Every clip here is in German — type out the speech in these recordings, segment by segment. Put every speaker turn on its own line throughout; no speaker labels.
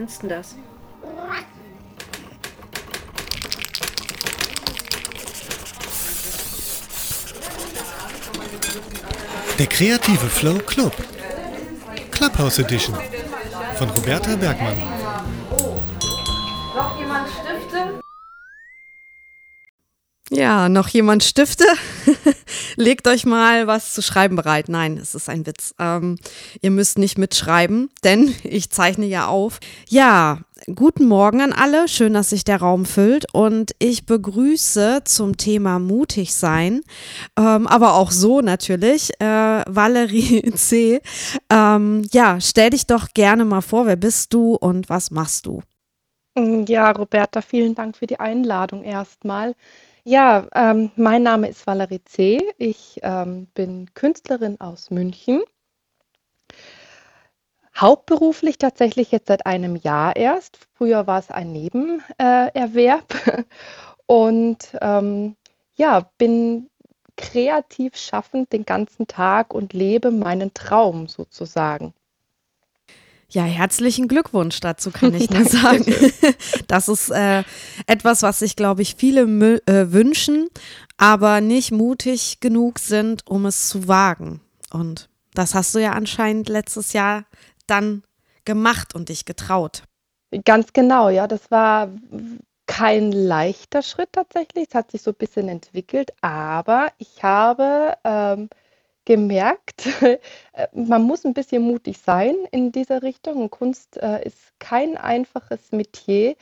findest du das?
Der kreative Flow Club. Clubhouse Edition von Roberta Bergmann.
Noch jemand Stifte?
Ja, noch jemand Stifte? Legt euch mal was zu schreiben bereit. Nein, es ist ein Witz. Ähm, ihr müsst nicht mitschreiben, denn ich zeichne ja auf. Ja, guten Morgen an alle. Schön, dass sich der Raum füllt. Und ich begrüße zum Thema mutig sein, ähm, aber auch so natürlich, äh, Valerie C. Ähm, ja, stell dich doch gerne mal vor. Wer bist du und was machst du?
Ja, Roberta, vielen Dank für die Einladung erstmal. Ja, ähm, mein Name ist Valerie C. Ich ähm, bin Künstlerin aus München. Hauptberuflich tatsächlich jetzt seit einem Jahr erst. Früher war es ein Nebenerwerb. Und ähm, ja, bin kreativ schaffend den ganzen Tag und lebe meinen Traum sozusagen.
Ja, herzlichen Glückwunsch dazu kann ich nur sagen. Das ist äh, etwas, was sich, glaube ich, viele äh, wünschen, aber nicht mutig genug sind, um es zu wagen. Und das hast du ja anscheinend letztes Jahr dann gemacht und dich getraut.
Ganz genau, ja. Das war kein leichter Schritt tatsächlich. Es hat sich so ein bisschen entwickelt, aber ich habe ähm, gemerkt, äh, man muss ein bisschen mutig sein in dieser Richtung. Kunst äh, ist kein einfaches Metier,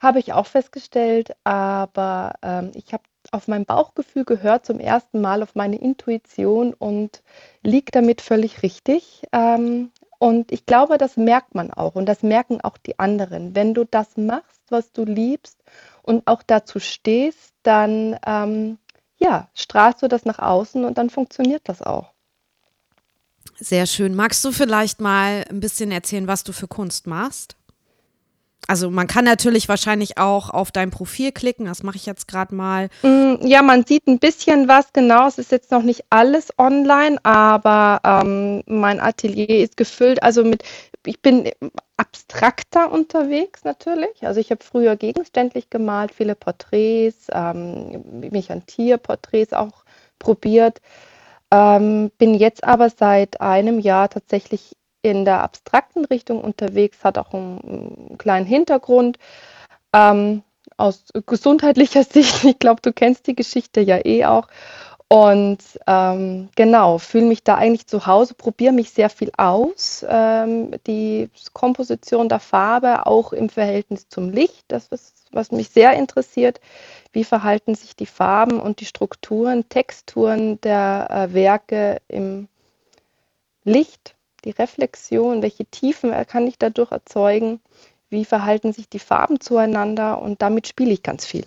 habe ich auch festgestellt, aber ähm, ich habe auf mein Bauchgefühl gehört zum ersten Mal, auf meine Intuition und liegt damit völlig richtig. Ähm, und ich glaube, das merkt man auch und das merken auch die anderen. Wenn du das machst, was du liebst und auch dazu stehst, dann ähm, ja, strahlst du das nach außen und dann funktioniert das auch.
Sehr schön. Magst du vielleicht mal ein bisschen erzählen, was du für Kunst machst? Also man kann natürlich wahrscheinlich auch auf dein Profil klicken, das mache ich jetzt gerade mal.
Mm, ja, man sieht ein bisschen was, genau. Es ist jetzt noch nicht alles online, aber ähm, mein Atelier ist gefüllt. Also mit, ich bin abstrakter unterwegs natürlich. Also ich habe früher gegenständlich gemalt, viele Porträts, ähm, mich an Tierporträts auch probiert. Ähm, bin jetzt aber seit einem Jahr tatsächlich in der abstrakten Richtung unterwegs, hat auch einen, einen kleinen Hintergrund. Ähm, aus gesundheitlicher Sicht, ich glaube, du kennst die Geschichte ja eh auch. Und ähm, genau, fühle mich da eigentlich zu Hause, probiere mich sehr viel aus. Ähm, die Komposition der Farbe auch im Verhältnis zum Licht, das ist, was mich sehr interessiert. Wie verhalten sich die Farben und die Strukturen, Texturen der äh, Werke im Licht, die Reflexion, welche Tiefen kann ich dadurch erzeugen? Wie verhalten sich die Farben zueinander? Und damit spiele ich ganz viel.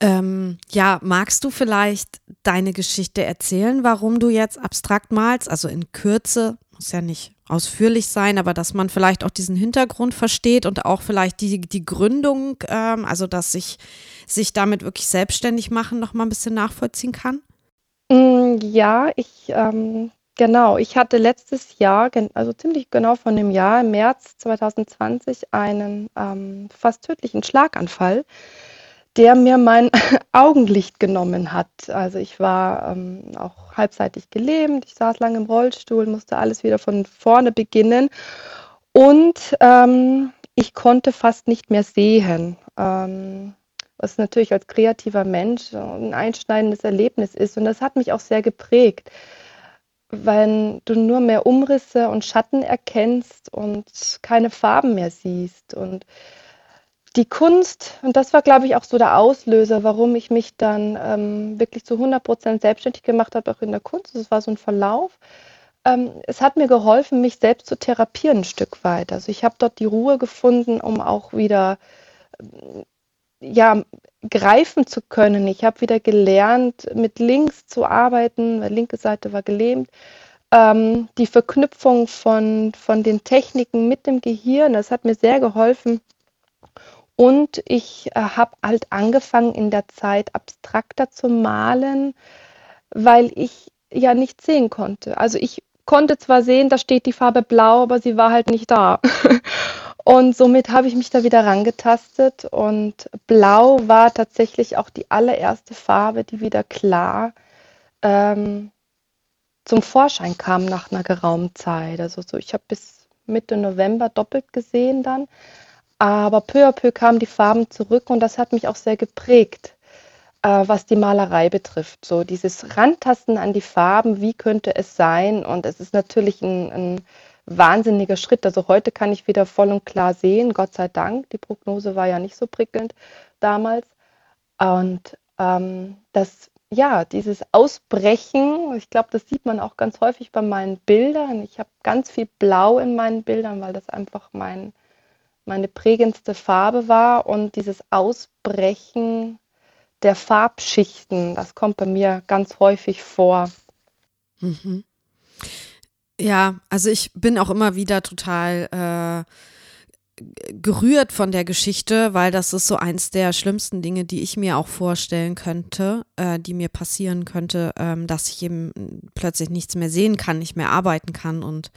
Ähm, ja, magst du vielleicht deine Geschichte erzählen, warum du jetzt abstrakt malst? Also in Kürze, muss ja nicht ausführlich sein, aber dass man vielleicht auch diesen Hintergrund versteht und auch vielleicht die, die Gründung, ähm, also dass sich, sich damit wirklich selbstständig machen, noch mal ein bisschen nachvollziehen kann?
Mm, ja, ich, ähm, genau, ich hatte letztes Jahr, also ziemlich genau von dem Jahr, im März 2020, einen ähm, fast tödlichen Schlaganfall der mir mein Augenlicht genommen hat. Also ich war ähm, auch halbseitig gelähmt, ich saß lange im Rollstuhl, musste alles wieder von vorne beginnen. Und ähm, ich konnte fast nicht mehr sehen. Ähm, was natürlich als kreativer Mensch ein einschneidendes Erlebnis ist. Und das hat mich auch sehr geprägt. Wenn du nur mehr Umrisse und Schatten erkennst und keine Farben mehr siehst. Und die Kunst, und das war, glaube ich, auch so der Auslöser, warum ich mich dann ähm, wirklich zu 100 Prozent selbstständig gemacht habe, auch in der Kunst. Es war so ein Verlauf. Ähm, es hat mir geholfen, mich selbst zu therapieren ein Stück weit. Also ich habe dort die Ruhe gefunden, um auch wieder ähm, ja, greifen zu können. Ich habe wieder gelernt, mit links zu arbeiten, weil linke Seite war gelähmt. Ähm, die Verknüpfung von, von den Techniken mit dem Gehirn, das hat mir sehr geholfen, und ich äh, habe halt angefangen in der Zeit abstrakter zu malen, weil ich ja nicht sehen konnte. Also ich konnte zwar sehen, da steht die Farbe blau, aber sie war halt nicht da. Und somit habe ich mich da wieder rangetastet und Blau war tatsächlich auch die allererste Farbe, die wieder klar ähm, zum Vorschein kam nach einer geraumen Zeit. Also so, ich habe bis Mitte November doppelt gesehen dann, aber peu à peu kamen die Farben zurück und das hat mich auch sehr geprägt, äh, was die Malerei betrifft. So dieses Rantasten an die Farben, wie könnte es sein? Und es ist natürlich ein, ein wahnsinniger Schritt. Also heute kann ich wieder voll und klar sehen, Gott sei Dank. Die Prognose war ja nicht so prickelnd damals. Und ähm, das, ja, dieses Ausbrechen, ich glaube, das sieht man auch ganz häufig bei meinen Bildern. Ich habe ganz viel Blau in meinen Bildern, weil das einfach mein, meine prägendste Farbe war. Und dieses Ausbrechen der Farbschichten, das kommt bei mir ganz häufig vor.
Mhm. Ja, also ich bin auch immer wieder total äh, gerührt von der Geschichte, weil das ist so eins der schlimmsten Dinge, die ich mir auch vorstellen könnte, äh, die mir passieren könnte, ähm, dass ich eben plötzlich nichts mehr sehen kann, nicht mehr arbeiten kann und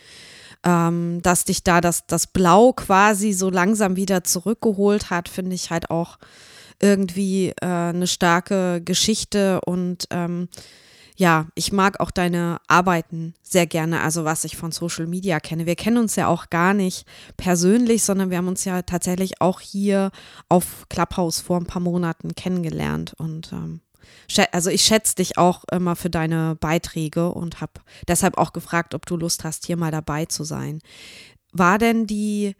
ähm, dass dich da das, das Blau quasi so langsam wieder zurückgeholt hat, finde ich halt auch irgendwie äh, eine starke Geschichte und ähm, ja, ich mag auch deine Arbeiten sehr gerne, also was ich von Social Media kenne. Wir kennen uns ja auch gar nicht persönlich, sondern wir haben uns ja tatsächlich auch hier auf Clubhouse vor ein paar Monaten kennengelernt. Und ähm, also ich schätze dich auch immer für deine Beiträge und habe deshalb auch gefragt, ob du Lust hast, hier mal dabei zu sein. War denn die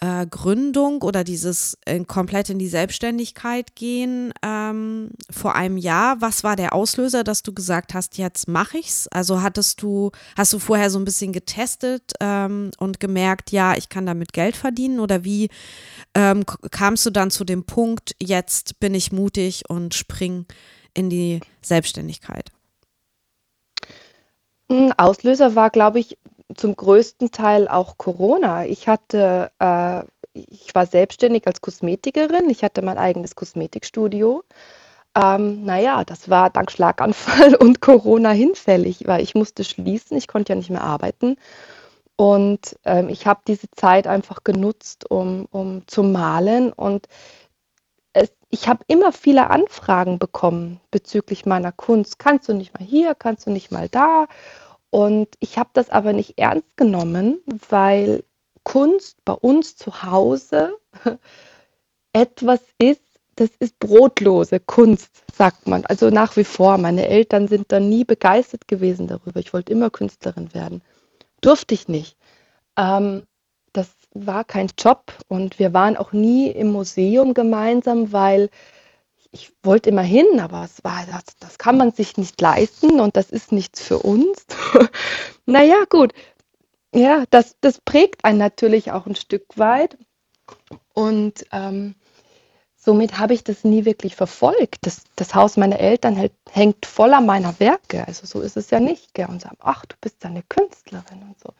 äh, Gründung oder dieses äh, komplett in die Selbstständigkeit gehen ähm, vor einem Jahr. Was war der Auslöser, dass du gesagt hast, jetzt mache ich's? Also hattest du, hast du vorher so ein bisschen getestet ähm, und gemerkt, ja, ich kann damit Geld verdienen? Oder wie ähm, kamst du dann zu dem Punkt, jetzt bin ich mutig und spring in die Selbstständigkeit?
Auslöser war, glaube ich, zum größten Teil auch Corona. Ich hatte, äh, ich war selbstständig als Kosmetikerin. Ich hatte mein eigenes Kosmetikstudio. Ähm, naja, das war dank Schlaganfall und Corona hinfällig, weil ich musste schließen. Ich konnte ja nicht mehr arbeiten. Und ähm, ich habe diese Zeit einfach genutzt, um, um zu malen. Und ich habe immer viele Anfragen bekommen bezüglich meiner Kunst. Kannst du nicht mal hier, kannst du nicht mal da? Und ich habe das aber nicht ernst genommen, weil Kunst bei uns zu Hause etwas ist, das ist brotlose Kunst, sagt man. Also nach wie vor. Meine Eltern sind da nie begeistert gewesen darüber. Ich wollte immer Künstlerin werden. Durfte ich nicht. Ähm, war kein Job und wir waren auch nie im Museum gemeinsam, weil ich wollte immer hin, aber es war, das, das kann man sich nicht leisten und das ist nichts für uns. naja, gut. Ja, das, das prägt einen natürlich auch ein Stück weit. Und ähm, somit habe ich das nie wirklich verfolgt. Das, das Haus meiner Eltern hält, hängt voller meiner Werke. Also so ist es ja nicht. Gell? Und sagen, ach, du bist ja eine Künstlerin und so.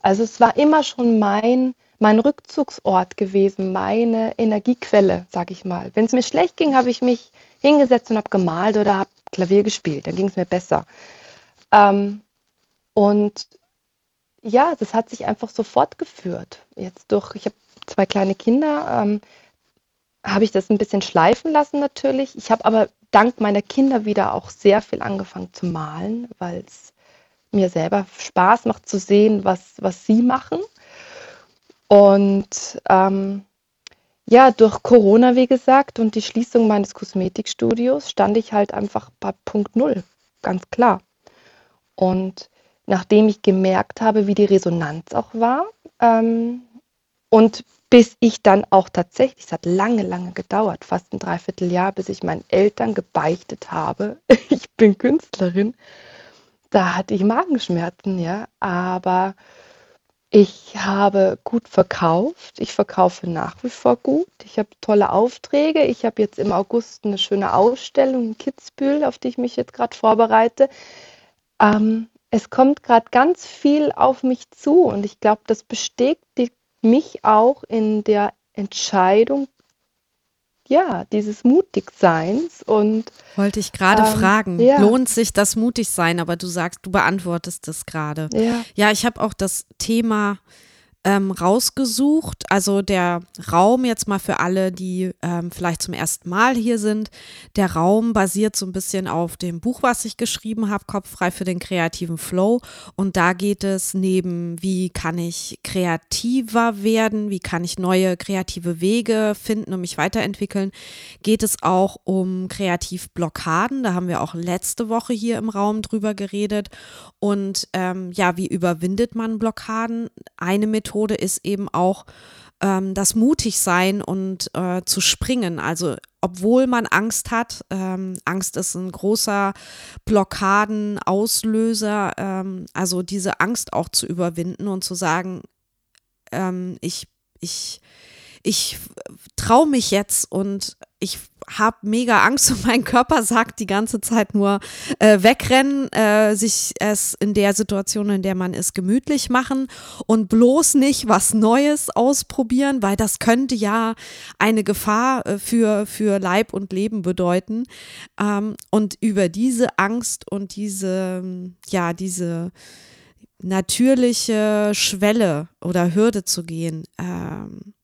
Also es war immer schon mein, mein Rückzugsort gewesen, meine Energiequelle, sag ich mal. Wenn es mir schlecht ging, habe ich mich hingesetzt und habe gemalt oder habe Klavier gespielt. Dann ging es mir besser. Ähm, und ja, das hat sich einfach so fortgeführt. Jetzt durch, ich habe zwei kleine Kinder, ähm, habe ich das ein bisschen schleifen lassen natürlich. Ich habe aber dank meiner Kinder wieder auch sehr viel angefangen zu malen, weil es mir selber Spaß macht zu sehen, was, was sie machen. Und ähm, ja, durch Corona, wie gesagt, und die Schließung meines Kosmetikstudios stand ich halt einfach bei Punkt Null, ganz klar. Und nachdem ich gemerkt habe, wie die Resonanz auch war, ähm, und bis ich dann auch tatsächlich, es hat lange, lange gedauert, fast ein Dreivierteljahr, bis ich meinen Eltern gebeichtet habe, ich bin Künstlerin, da hatte ich Magenschmerzen, ja, aber ich habe gut verkauft. Ich verkaufe nach wie vor gut. Ich habe tolle Aufträge. Ich habe jetzt im August eine schöne Ausstellung in Kitzbühel, auf die ich mich jetzt gerade vorbereite. Ähm, es kommt gerade ganz viel auf mich zu und ich glaube, das bestätigt mich auch in der Entscheidung, ja, dieses Mutigseins und
wollte ich gerade ähm, fragen, ja. lohnt sich das Mutigsein? Aber du sagst, du beantwortest das gerade. Ja. ja, ich habe auch das Thema ähm, rausgesucht. Also der Raum jetzt mal für alle, die ähm, vielleicht zum ersten Mal hier sind. Der Raum basiert so ein bisschen auf dem Buch, was ich geschrieben habe, Kopffrei für den kreativen Flow. Und da geht es neben, wie kann ich kreativer werden, wie kann ich neue kreative Wege finden und mich weiterentwickeln, geht es auch um Kreativblockaden. Da haben wir auch letzte Woche hier im Raum drüber geredet. Und ähm, ja, wie überwindet man Blockaden? Eine Methode ist eben auch ähm, das Mutigsein und äh, zu springen. Also obwohl man Angst hat, ähm, Angst ist ein großer Blockadenauslöser, ähm, also diese Angst auch zu überwinden und zu sagen, ähm, ich, ich, ich traue mich jetzt und ich habe mega Angst und mein Körper sagt die ganze Zeit nur äh, wegrennen, äh, sich es in der Situation, in der man ist, gemütlich machen und bloß nicht was Neues ausprobieren, weil das könnte ja eine Gefahr äh, für, für Leib und Leben bedeuten. Ähm, und über diese Angst und diese, ja, diese natürliche Schwelle oder Hürde zu gehen, ähm,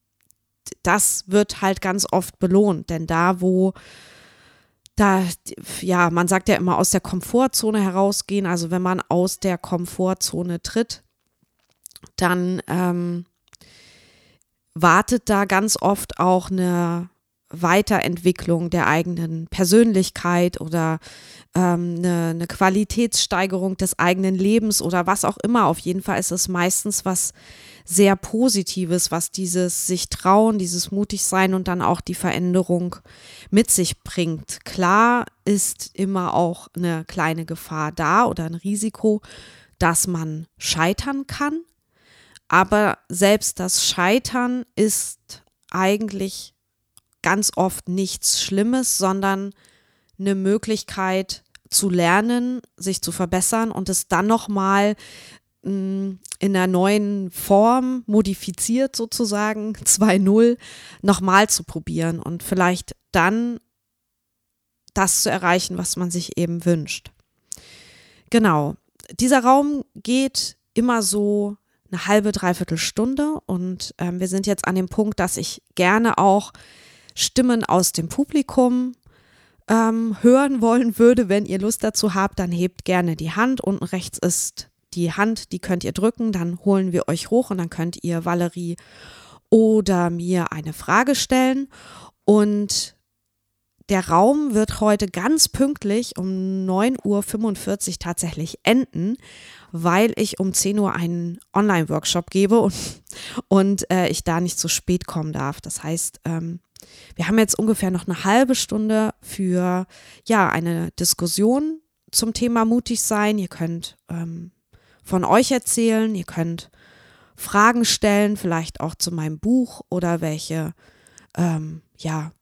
das wird halt ganz oft belohnt, denn da, wo da, ja, man sagt ja immer aus der Komfortzone herausgehen, also wenn man aus der Komfortzone tritt, dann ähm, wartet da ganz oft auch eine Weiterentwicklung der eigenen Persönlichkeit oder ähm, eine, eine Qualitätssteigerung des eigenen Lebens oder was auch immer. Auf jeden Fall ist es meistens was sehr Positives, was dieses sich trauen, dieses mutig sein und dann auch die Veränderung mit sich bringt. Klar ist immer auch eine kleine Gefahr da oder ein Risiko, dass man scheitern kann. Aber selbst das Scheitern ist eigentlich ganz oft nichts Schlimmes, sondern eine Möglichkeit zu lernen, sich zu verbessern und es dann nochmal mm, in einer neuen Form modifiziert sozusagen 2.0 nochmal zu probieren und vielleicht dann das zu erreichen, was man sich eben wünscht. Genau, dieser Raum geht immer so eine halbe, dreiviertel Stunde und ähm, wir sind jetzt an dem Punkt, dass ich gerne auch Stimmen aus dem Publikum ähm, hören wollen würde. Wenn ihr Lust dazu habt, dann hebt gerne die Hand. Unten rechts ist die Hand, die könnt ihr drücken, dann holen wir euch hoch und dann könnt ihr Valerie oder mir eine Frage stellen. Und der Raum wird heute ganz pünktlich um 9.45 Uhr tatsächlich enden, weil ich um 10 Uhr einen Online-Workshop gebe und, und äh, ich da nicht zu spät kommen darf. Das heißt, ähm, wir haben jetzt ungefähr noch eine halbe Stunde für ja eine Diskussion zum Thema mutig sein. Ihr könnt ähm, von euch erzählen, ihr könnt Fragen stellen, vielleicht auch zu meinem Buch oder welche ähm, ja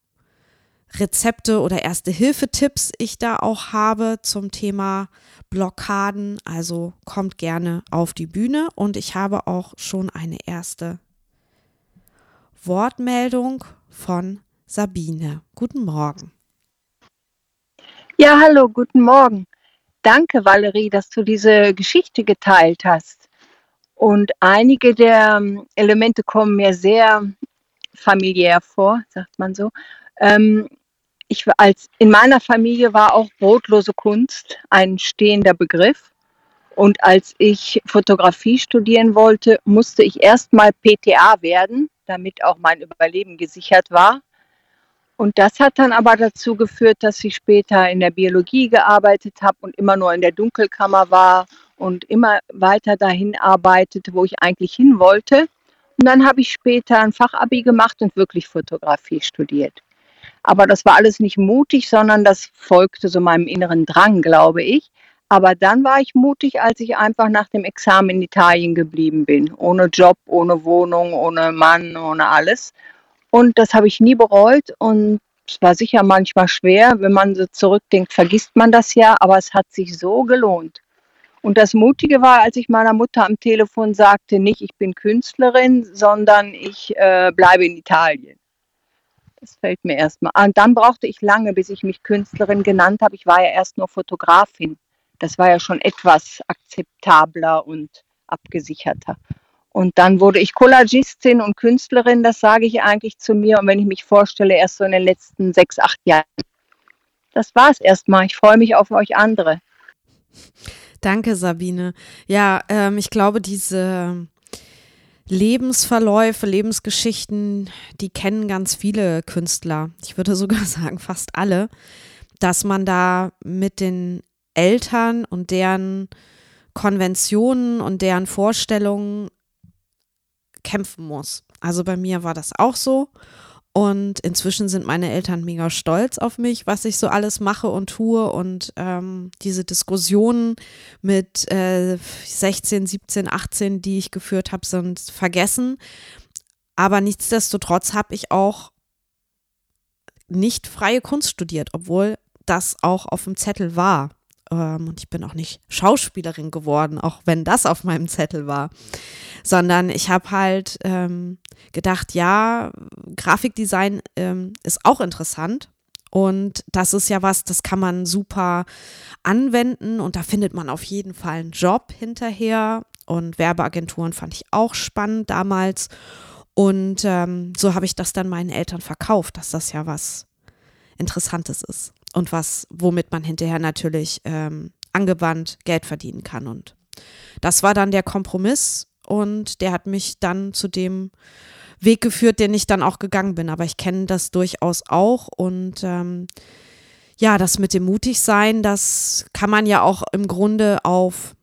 Rezepte oder erste Hilfetipps ich da auch habe zum Thema Blockaden. Also kommt gerne auf die Bühne und ich habe auch schon eine erste Wortmeldung von Sabine. Guten Morgen.
Ja, hallo, guten Morgen. Danke, Valerie, dass du diese Geschichte geteilt hast. Und einige der ähm, Elemente kommen mir sehr familiär vor, sagt man so. Ähm, ich als in meiner Familie war auch brotlose Kunst ein stehender Begriff. Und als ich Fotografie studieren wollte, musste ich erstmal PTA werden damit auch mein Überleben gesichert war. Und das hat dann aber dazu geführt, dass ich später in der Biologie gearbeitet habe und immer nur in der Dunkelkammer war und immer weiter dahin arbeitete, wo ich eigentlich hin wollte. Und dann habe ich später ein Fachabi gemacht und wirklich Fotografie studiert. Aber das war alles nicht mutig, sondern das folgte so meinem inneren Drang, glaube ich. Aber dann war ich mutig, als ich einfach nach dem Examen in Italien geblieben bin. Ohne Job, ohne Wohnung, ohne Mann, ohne alles. Und das habe ich nie bereut. Und es war sicher manchmal schwer. Wenn man so zurückdenkt, vergisst man das ja. Aber es hat sich so gelohnt. Und das Mutige war, als ich meiner Mutter am Telefon sagte, nicht ich bin Künstlerin, sondern ich äh, bleibe in Italien. Das fällt mir erstmal an. Dann brauchte ich lange, bis ich mich Künstlerin genannt habe. Ich war ja erst nur Fotografin. Das war ja schon etwas akzeptabler und abgesicherter. Und dann wurde ich Collagistin und Künstlerin, das sage ich eigentlich zu mir. Und wenn ich mich vorstelle, erst so in den letzten sechs, acht Jahren. Das war es erstmal. Ich freue mich auf euch andere.
Danke, Sabine. Ja, ähm, ich glaube, diese Lebensverläufe, Lebensgeschichten, die kennen ganz viele Künstler. Ich würde sogar sagen, fast alle, dass man da mit den Eltern und deren Konventionen und deren Vorstellungen kämpfen muss. Also bei mir war das auch so. Und inzwischen sind meine Eltern mega stolz auf mich, was ich so alles mache und tue. Und ähm, diese Diskussionen mit äh, 16, 17, 18, die ich geführt habe, sind vergessen. Aber nichtsdestotrotz habe ich auch nicht freie Kunst studiert, obwohl das auch auf dem Zettel war. Ähm, und ich bin auch nicht Schauspielerin geworden, auch wenn das auf meinem Zettel war. Sondern ich habe halt ähm, gedacht, ja, Grafikdesign ähm, ist auch interessant. Und das ist ja was, das kann man super anwenden und da findet man auf jeden Fall einen Job hinterher. Und Werbeagenturen fand ich auch spannend damals. Und ähm, so habe ich das dann meinen Eltern verkauft, dass das ja was Interessantes ist und was, womit man hinterher natürlich ähm, angewandt Geld verdienen kann. Und das war dann der Kompromiss und der hat mich dann zu dem Weg geführt, den ich dann auch gegangen bin. Aber ich kenne das durchaus auch und ähm, ja, das mit dem Mutigsein, das kann man ja auch im Grunde auf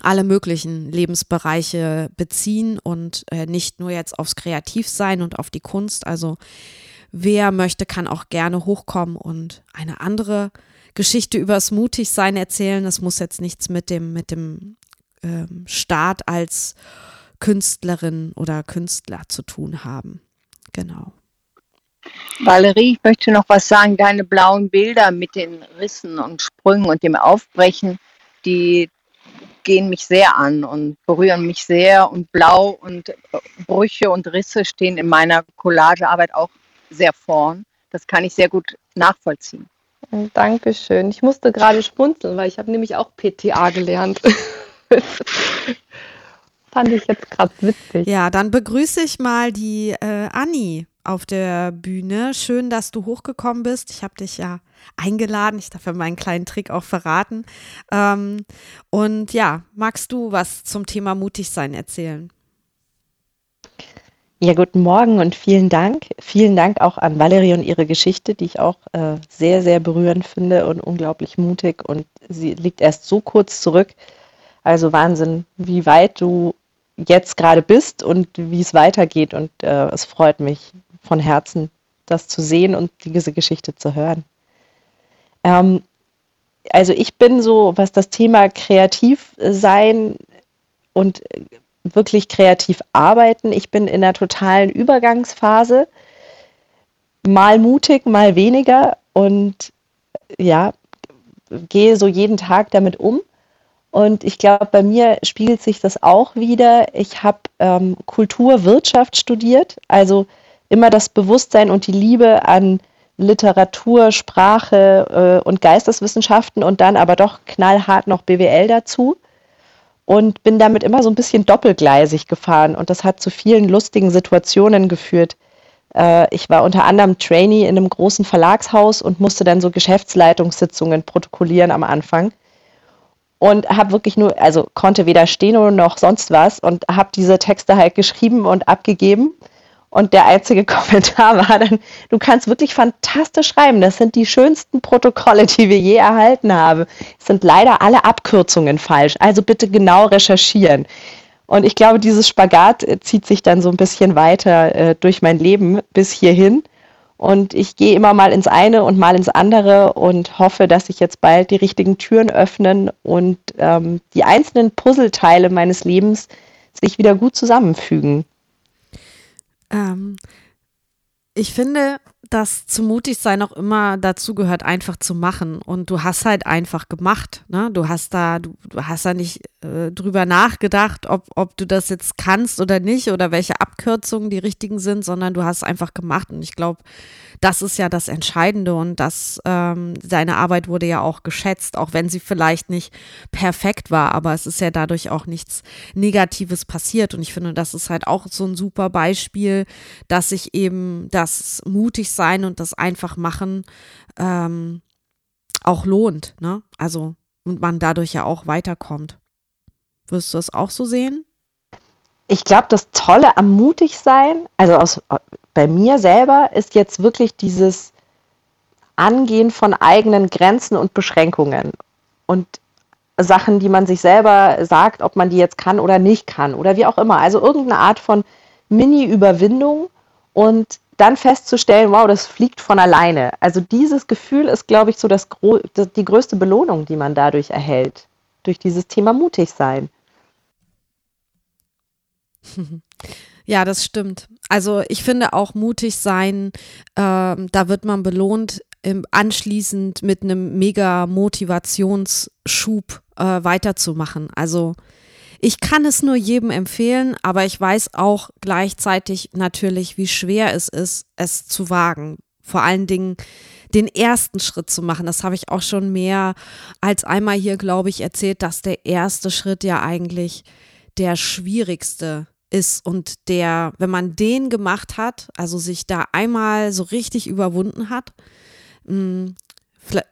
alle möglichen Lebensbereiche beziehen und äh, nicht nur jetzt aufs Kreativsein und auf die Kunst. Also Wer möchte, kann auch gerne hochkommen und eine andere Geschichte übers Mutigsein erzählen. Das muss jetzt nichts mit dem, mit dem ähm, Start als Künstlerin oder Künstler zu tun haben. Genau.
Valerie, ich möchte noch was sagen. Deine blauen Bilder mit den Rissen und Sprüngen und dem Aufbrechen, die gehen mich sehr an und berühren mich sehr. Und Blau und Brüche und Risse stehen in meiner Collagearbeit auch sehr vorn. Das kann ich sehr gut nachvollziehen.
Dankeschön. Ich musste gerade spunzeln, weil ich habe nämlich auch PTA gelernt. Fand ich jetzt gerade witzig.
Ja, dann begrüße ich mal die äh, Anni auf der Bühne. Schön, dass du hochgekommen bist. Ich habe dich ja eingeladen. Ich darf ja meinen kleinen Trick auch verraten. Ähm, und ja, magst du was zum Thema mutig sein erzählen?
Ja, guten Morgen und vielen Dank. Vielen Dank auch an Valerie und ihre Geschichte, die ich auch äh, sehr, sehr berührend finde und unglaublich mutig. Und sie liegt erst so kurz zurück. Also Wahnsinn, wie weit du jetzt gerade bist und wie es weitergeht. Und äh, es freut mich von Herzen, das zu sehen und diese Geschichte zu hören. Ähm, also ich bin so, was das Thema kreativ sein und wirklich kreativ arbeiten. Ich bin in einer totalen Übergangsphase, mal mutig, mal weniger und ja, gehe so jeden Tag damit um. Und ich glaube, bei mir spiegelt sich das auch wieder. Ich habe ähm, Kulturwirtschaft studiert, also immer das Bewusstsein und die Liebe an Literatur, Sprache äh, und Geisteswissenschaften und dann aber doch knallhart noch BWL dazu und bin damit immer so ein bisschen doppelgleisig gefahren. Und das hat zu vielen lustigen Situationen geführt. Äh, ich war unter anderem Trainee in einem großen Verlagshaus und musste dann so Geschäftsleitungssitzungen protokollieren am Anfang. Und habe wirklich nur, also konnte weder stehen noch sonst was und habe diese Texte halt geschrieben und abgegeben und der einzige Kommentar war dann, du kannst wirklich fantastisch schreiben. Das sind die schönsten Protokolle, die wir je erhalten haben. Es sind leider alle Abkürzungen falsch. Also bitte genau recherchieren. Und ich glaube, dieses Spagat äh, zieht sich dann so ein bisschen weiter äh, durch mein Leben bis hierhin. Und ich gehe immer mal ins eine und mal ins andere und hoffe, dass sich jetzt bald die richtigen Türen öffnen und ähm, die einzelnen Puzzleteile meines Lebens sich wieder gut zusammenfügen.
Ähm, ich finde, dass zu mutig sein auch immer dazu gehört, einfach zu machen. Und du hast halt einfach gemacht. Ne? Du hast da, du, du hast da nicht äh, drüber nachgedacht, ob, ob du das jetzt kannst oder nicht oder welche Ab Abkürzungen die richtigen sind, sondern du hast einfach gemacht. Und ich glaube, das ist ja das Entscheidende und das, ähm, deine Arbeit wurde ja auch geschätzt, auch wenn sie vielleicht nicht perfekt war, aber es ist ja dadurch auch nichts Negatives passiert. Und ich finde, das ist halt auch so ein super Beispiel, dass sich eben das mutig sein und das einfach machen ähm, auch lohnt. Ne? Also, und man dadurch ja auch weiterkommt. Wirst du das auch so sehen?
Ich glaube, das Tolle am Mutigsein, also aus, bei mir selber, ist jetzt wirklich dieses Angehen von eigenen Grenzen und Beschränkungen und Sachen, die man sich selber sagt, ob man die jetzt kann oder nicht kann oder wie auch immer. Also irgendeine Art von Mini-Überwindung und dann festzustellen, wow, das fliegt von alleine. Also dieses Gefühl ist, glaube ich, so das, die größte Belohnung, die man dadurch erhält, durch dieses Thema mutig sein.
Ja, das stimmt. Also ich finde auch mutig sein, äh, da wird man belohnt, im, anschließend mit einem mega Motivationsschub äh, weiterzumachen. Also ich kann es nur jedem empfehlen, aber ich weiß auch gleichzeitig natürlich, wie schwer es ist, es zu wagen. Vor allen Dingen den ersten Schritt zu machen. Das habe ich auch schon mehr als einmal hier, glaube ich, erzählt, dass der erste Schritt ja eigentlich der schwierigste ist und der, wenn man den gemacht hat, also sich da einmal so richtig überwunden hat, mm,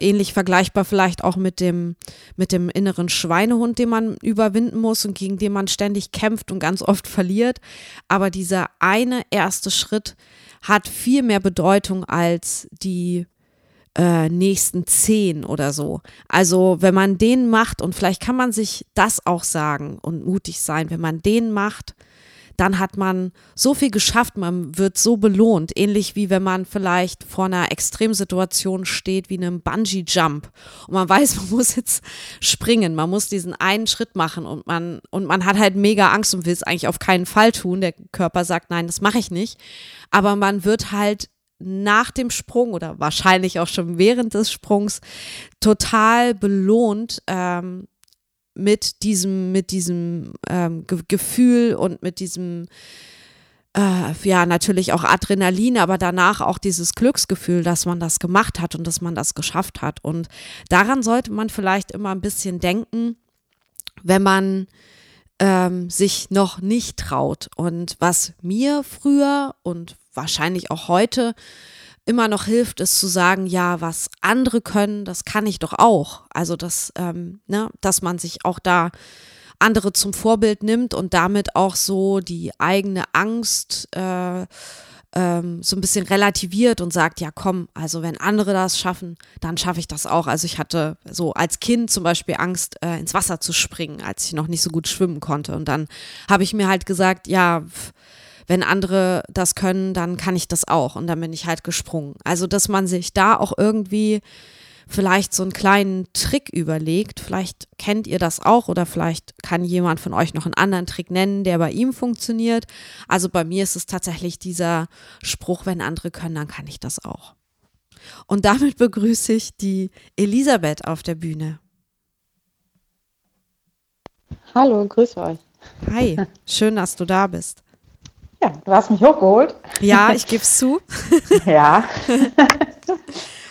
ähnlich vergleichbar vielleicht auch mit dem, mit dem inneren Schweinehund, den man überwinden muss und gegen den man ständig kämpft und ganz oft verliert. Aber dieser eine erste Schritt hat viel mehr Bedeutung als die äh, nächsten zehn oder so. Also wenn man den macht, und vielleicht kann man sich das auch sagen und mutig sein, wenn man den macht, dann hat man so viel geschafft, man wird so belohnt, ähnlich wie wenn man vielleicht vor einer Extremsituation steht, wie einem Bungee-Jump und man weiß, man muss jetzt springen, man muss diesen einen Schritt machen und man, und man hat halt mega Angst und will es eigentlich auf keinen Fall tun. Der Körper sagt, nein, das mache ich nicht. Aber man wird halt nach dem Sprung oder wahrscheinlich auch schon während des Sprungs total belohnt, ähm, mit diesem, mit diesem ähm, Ge Gefühl und mit diesem, äh, ja, natürlich auch Adrenalin, aber danach auch dieses Glücksgefühl, dass man das gemacht hat und dass man das geschafft hat. Und daran sollte man vielleicht immer ein bisschen denken, wenn man ähm, sich noch nicht traut. Und was mir früher und wahrscheinlich auch heute immer noch hilft, ist zu sagen, ja, was andere können, das kann ich doch auch. Also, dass, ähm, ne, dass man sich auch da andere zum Vorbild nimmt und damit auch so die eigene Angst äh, ähm, so ein bisschen relativiert und sagt, ja komm, also wenn andere das schaffen, dann schaffe ich das auch. Also ich hatte so als Kind zum Beispiel Angst, äh, ins Wasser zu springen, als ich noch nicht so gut schwimmen konnte. Und dann habe ich mir halt gesagt, ja, pff, wenn andere das können, dann kann ich das auch. Und dann bin ich halt gesprungen. Also, dass man sich da auch irgendwie vielleicht so einen kleinen Trick überlegt. Vielleicht kennt ihr das auch oder vielleicht kann jemand von euch noch einen anderen Trick nennen, der bei ihm funktioniert. Also bei mir ist es tatsächlich dieser Spruch, wenn andere können, dann kann ich das auch. Und damit begrüße ich die Elisabeth auf der Bühne.
Hallo, grüß euch.
Hi, schön, dass du da bist.
Ja, du hast mich hochgeholt.
Ja, ich gebe es zu.
ja.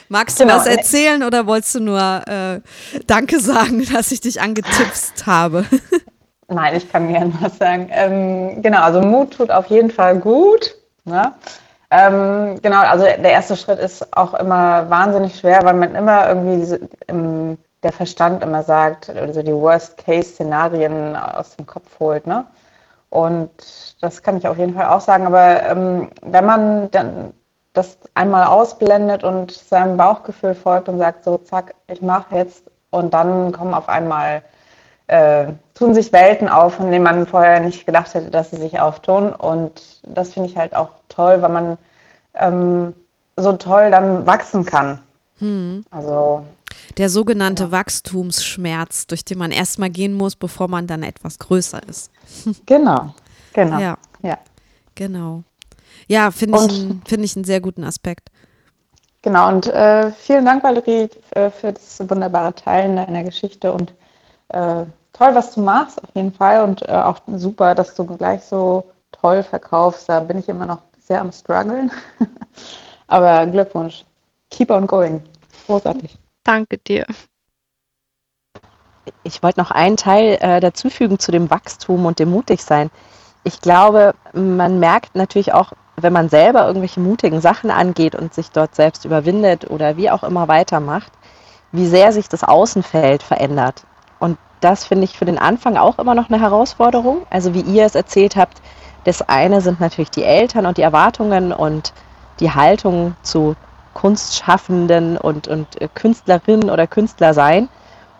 Magst du genau. was erzählen oder wolltest du nur äh, Danke sagen, dass ich dich angetipst habe?
Nein, ich kann gerne was sagen. Ähm, genau, also Mut tut auf jeden Fall gut. Ne? Ähm, genau, also der erste Schritt ist auch immer wahnsinnig schwer, weil man immer irgendwie diese, im, der Verstand immer sagt, also die Worst-Case-Szenarien aus dem Kopf holt. Ne? Und das kann ich auf jeden Fall auch sagen. Aber ähm, wenn man dann das einmal ausblendet und seinem Bauchgefühl folgt und sagt, so, zack, ich mache jetzt und dann kommen auf einmal, äh, tun sich Welten auf, von denen man vorher nicht gedacht hätte, dass sie sich auftun. Und das finde ich halt auch toll, weil man ähm, so toll dann wachsen kann.
Hm. Also der sogenannte ja. Wachstumsschmerz, durch den man erstmal gehen muss, bevor man dann etwas größer ist.
Genau, genau.
Ja, ja. genau. Ja, finde ich, find ich einen sehr guten Aspekt.
Genau, und äh, vielen Dank, Valerie, für, für, das wunderbare Teilen deiner Geschichte und äh, toll, was du machst, auf jeden Fall. Und äh, auch super, dass du gleich so toll verkaufst. Da bin ich immer noch sehr am struggeln. Aber Glückwunsch. Keep on going. Großartig.
Danke dir.
Ich wollte noch einen Teil äh, dazufügen zu dem Wachstum und dem Mutigsein. Ich glaube, man merkt natürlich auch, wenn man selber irgendwelche mutigen Sachen angeht und sich dort selbst überwindet oder wie auch immer weitermacht, wie sehr sich das Außenfeld verändert. Und das finde ich für den Anfang auch immer noch eine Herausforderung. Also wie ihr es erzählt habt, das eine sind natürlich die Eltern und die Erwartungen und die Haltung zu Kunstschaffenden und, und äh, Künstlerinnen oder Künstler sein.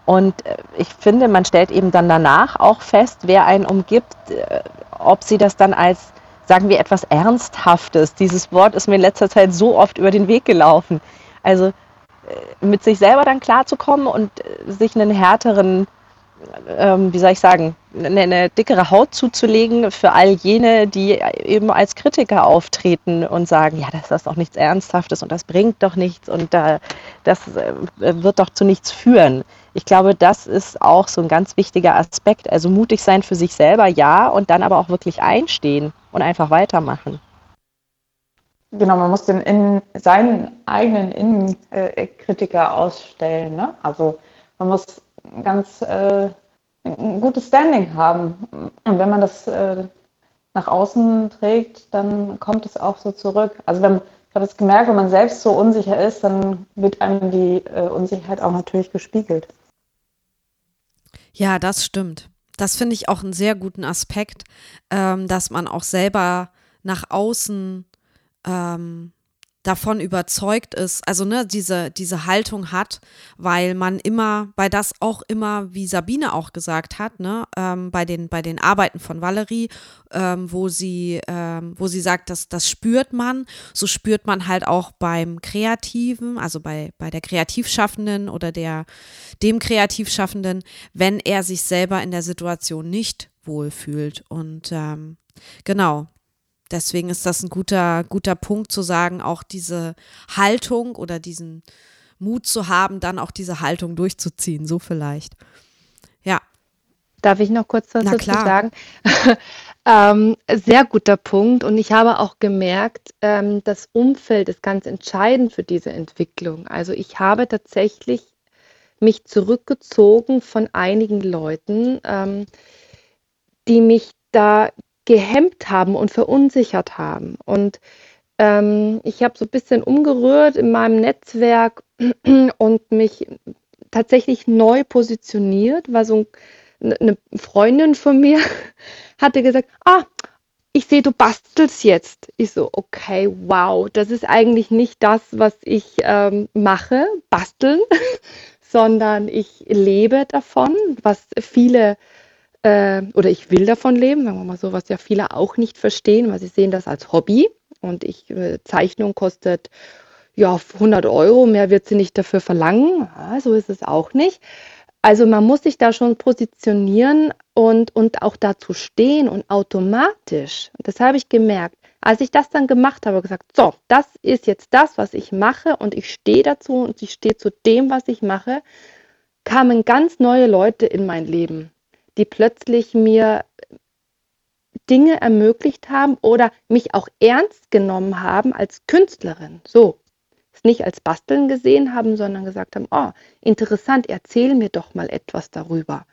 Und äh, ich finde, man stellt eben dann danach auch fest, wer einen umgibt, äh, ob sie das dann als, sagen wir, etwas Ernsthaftes, dieses Wort ist mir in letzter Zeit so oft über den Weg gelaufen. Also mit sich selber dann klarzukommen und sich einen härteren ähm, wie soll ich sagen, eine, eine, dickere Haut zuzulegen für all jene, die eben als Kritiker auftreten und sagen, ja, das ist doch nichts Ernsthaftes und das bringt doch nichts und äh, das äh, wird doch zu nichts führen. Ich glaube, das ist auch so ein ganz wichtiger Aspekt. Also mutig sein für sich selber, ja, und dann aber auch wirklich einstehen und einfach weitermachen.
Genau, man muss den in, seinen eigenen Innenkritiker ausstellen. Ne? Also man muss ganz äh, ein gutes Standing haben. Und wenn man das äh, nach außen trägt, dann kommt es auch so zurück. Also wenn, ich habe es gemerkt, wenn man selbst so unsicher ist, dann wird einem die äh, Unsicherheit auch natürlich gespiegelt.
Ja, das stimmt. Das finde ich auch einen sehr guten Aspekt, ähm, dass man auch selber nach außen ähm, davon überzeugt ist, also ne, diese, diese Haltung hat, weil man immer, bei das auch immer, wie Sabine auch gesagt hat, ne, ähm, bei, den, bei den Arbeiten von Valerie, ähm, wo sie, ähm, wo sie sagt, dass das spürt man, so spürt man halt auch beim Kreativen, also bei, bei der Kreativschaffenden oder der, dem Kreativschaffenden, wenn er sich selber in der Situation nicht wohlfühlt. Und ähm, genau, deswegen ist das ein guter, guter Punkt zu sagen, auch diese Haltung oder diesen Mut zu haben, dann auch diese Haltung durchzuziehen, so vielleicht. Ja.
Darf ich noch kurz was dazu sagen? ähm, sehr guter Punkt. Und ich habe auch gemerkt, ähm, das Umfeld ist ganz entscheidend für diese Entwicklung. Also ich habe tatsächlich mich zurückgezogen von einigen Leuten, ähm, die mich da gehemmt haben und verunsichert haben. Und ähm, ich habe so ein bisschen umgerührt in meinem Netzwerk und mich tatsächlich neu positioniert, weil so eine Freundin von mir hatte gesagt, ah, ich sehe, du bastelst jetzt. Ich so, okay, wow, das ist eigentlich nicht das, was ich ähm, mache, basteln, sondern ich lebe davon, was viele äh, oder ich will davon leben, sagen wir mal so, was ja viele auch nicht verstehen, weil sie sehen das als Hobby. Und ich, äh, Zeichnung kostet ja 100 Euro, mehr wird sie nicht dafür verlangen, ja, so ist es auch nicht. Also man muss sich da schon positionieren und, und auch dazu stehen und automatisch, das habe ich gemerkt, als ich das dann gemacht habe, gesagt, so, das ist jetzt das, was ich mache und ich stehe dazu und ich stehe zu dem, was ich mache, kamen ganz neue Leute in mein Leben die plötzlich mir Dinge ermöglicht haben oder mich auch ernst genommen haben als Künstlerin. So, es nicht als Basteln gesehen haben, sondern gesagt haben, oh, interessant, erzähl mir doch mal etwas darüber.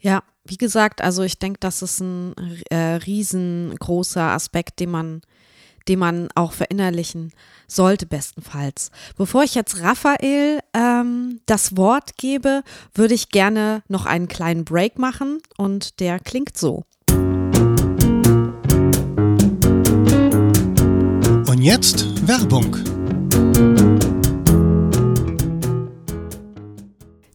Ja, wie gesagt, also ich denke, das ist ein äh, riesengroßer Aspekt, den man den man auch verinnerlichen sollte, bestenfalls. Bevor ich jetzt Raphael ähm, das Wort gebe, würde ich gerne noch einen kleinen Break machen und der klingt so.
Und jetzt Werbung.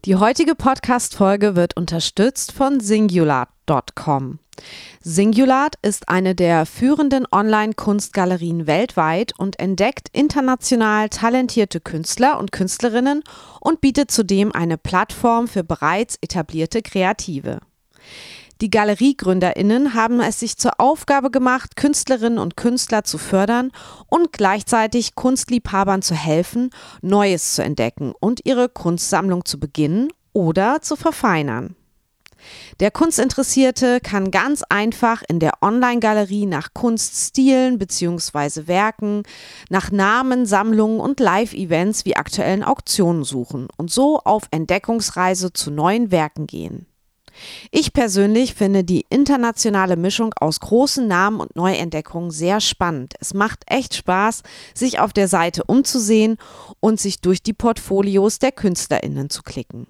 Die heutige Podcast-Folge wird unterstützt von Singular.com. Singulat ist eine der führenden Online-Kunstgalerien weltweit und entdeckt international talentierte Künstler und Künstlerinnen und bietet zudem eine Plattform für bereits etablierte Kreative. Die Galeriegründerinnen haben es sich zur Aufgabe gemacht, Künstlerinnen und Künstler zu fördern und gleichzeitig Kunstliebhabern zu helfen, Neues zu entdecken und ihre Kunstsammlung zu beginnen oder zu verfeinern. Der Kunstinteressierte kann ganz einfach in der Online-Galerie nach Kunststilen bzw. Werken, nach Namen, Sammlungen und Live-Events wie aktuellen Auktionen suchen und so auf Entdeckungsreise zu neuen Werken gehen. Ich persönlich finde die internationale Mischung aus großen Namen und Neuentdeckungen sehr spannend. Es macht echt Spaß, sich auf der Seite umzusehen und sich durch die Portfolios der Künstlerinnen zu klicken.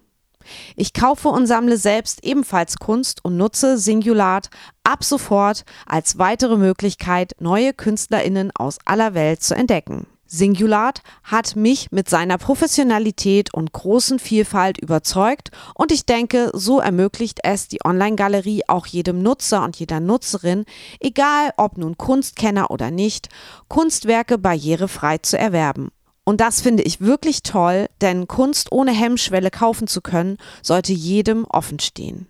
Ich kaufe und sammle selbst ebenfalls Kunst und nutze Singulat ab sofort als weitere Möglichkeit, neue Künstlerinnen aus aller Welt zu entdecken. Singulat hat mich mit seiner Professionalität und großen Vielfalt überzeugt und ich denke, so ermöglicht es die Online-Galerie auch jedem Nutzer und jeder Nutzerin, egal ob nun Kunstkenner oder nicht, Kunstwerke barrierefrei zu erwerben. Und das finde ich wirklich toll, denn Kunst ohne Hemmschwelle kaufen zu können, sollte jedem offen stehen.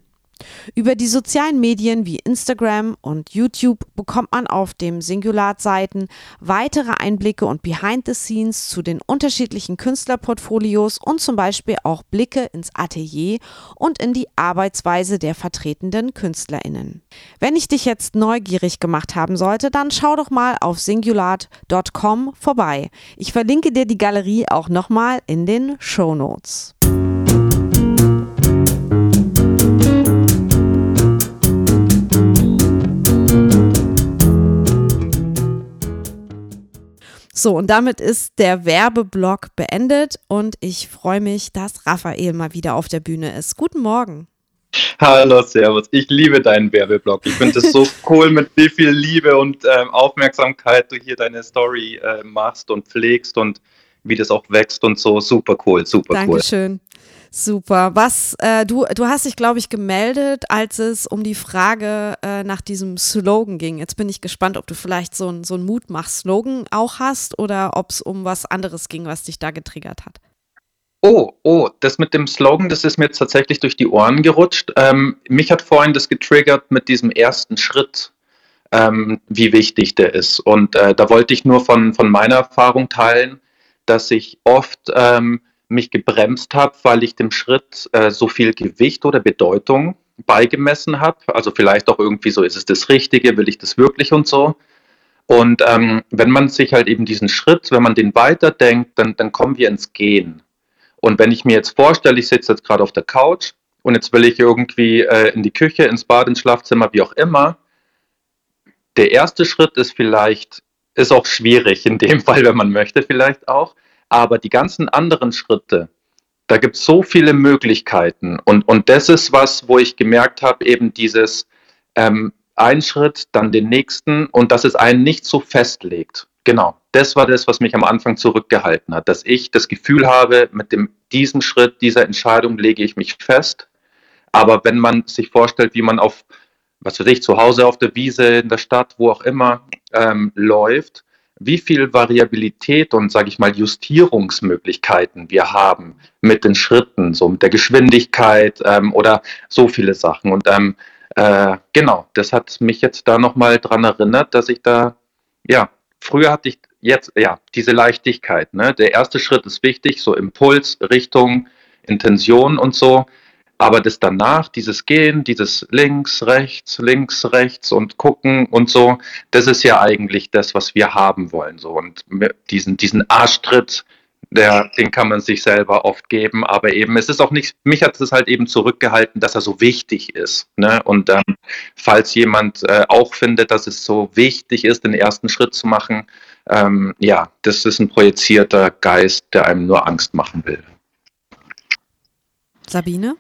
Über die sozialen Medien wie Instagram und YouTube bekommt man auf dem Singulat-Seiten weitere Einblicke und Behind the Scenes zu den unterschiedlichen Künstlerportfolios und zum Beispiel auch Blicke ins Atelier und in die Arbeitsweise der vertretenden KünstlerInnen. Wenn ich dich jetzt neugierig gemacht haben sollte, dann schau doch mal auf singulat.com vorbei. Ich verlinke dir die Galerie auch nochmal in den Show Notes. So, und damit ist der Werbeblock beendet und ich freue mich, dass Raphael mal wieder auf der Bühne ist. Guten Morgen.
Hallo, Servus. Ich liebe deinen Werbeblock. Ich finde es so cool, mit wie viel Liebe und ähm, Aufmerksamkeit du hier deine Story äh, machst und pflegst und wie das auch wächst und so. Super cool, super
Dankeschön. cool. Dankeschön. Super. Was, äh, du, du hast dich, glaube ich, gemeldet, als es um die Frage äh, nach diesem Slogan ging. Jetzt bin ich gespannt, ob du vielleicht so ein, so ein Mutmach-Slogan auch hast oder ob es um was anderes ging, was dich da getriggert hat.
Oh, oh, das mit dem Slogan, das ist mir jetzt tatsächlich durch die Ohren gerutscht. Ähm, mich hat vorhin das getriggert mit diesem ersten Schritt, ähm, wie wichtig der ist. Und äh, da wollte ich nur von, von meiner Erfahrung teilen, dass ich oft ähm, mich gebremst habe, weil ich dem Schritt äh, so viel Gewicht oder Bedeutung beigemessen habe. Also vielleicht auch irgendwie so, ist es das Richtige, will ich das wirklich und so. Und ähm, wenn man sich halt eben diesen Schritt, wenn man den weiterdenkt, dann, dann kommen wir ins Gehen. Und wenn ich mir jetzt vorstelle, ich sitze jetzt gerade auf der Couch und jetzt will ich irgendwie äh, in die Küche, ins Bad, ins Schlafzimmer, wie auch immer, der erste Schritt ist vielleicht, ist auch schwierig in dem Fall, wenn man möchte vielleicht auch, aber die ganzen anderen Schritte, da gibt es so viele Möglichkeiten. Und, und das ist was, wo ich gemerkt habe, eben dieses ähm, ein Schritt, dann den nächsten und dass es einen nicht so festlegt. Genau, das war das, was mich am Anfang zurückgehalten hat, dass ich das Gefühl habe, mit dem, diesem Schritt, dieser Entscheidung lege ich mich fest. Aber wenn man sich vorstellt, wie man auf, was weiß ich, zu Hause auf der Wiese, in der Stadt, wo auch immer ähm, läuft, wie viel Variabilität und, sage ich mal, Justierungsmöglichkeiten wir haben mit den Schritten, so mit der Geschwindigkeit ähm, oder so viele Sachen. Und ähm, äh, genau, das hat mich jetzt da nochmal dran erinnert, dass ich da, ja, früher hatte ich jetzt, ja, diese Leichtigkeit. Ne? Der erste Schritt ist wichtig, so Impuls, Richtung, Intention und so. Aber das danach, dieses Gehen, dieses links, rechts, links, rechts und gucken und so, das ist ja eigentlich das, was wir haben wollen. So. Und diesen, diesen Arschtritt, der, den kann man sich selber oft geben, aber eben, es ist auch nicht, mich hat es halt eben zurückgehalten, dass er so wichtig ist. Ne? Und ähm, falls jemand äh, auch findet, dass es so wichtig ist, den ersten Schritt zu machen, ähm, ja, das ist ein projizierter Geist, der einem nur Angst machen will.
Sabine?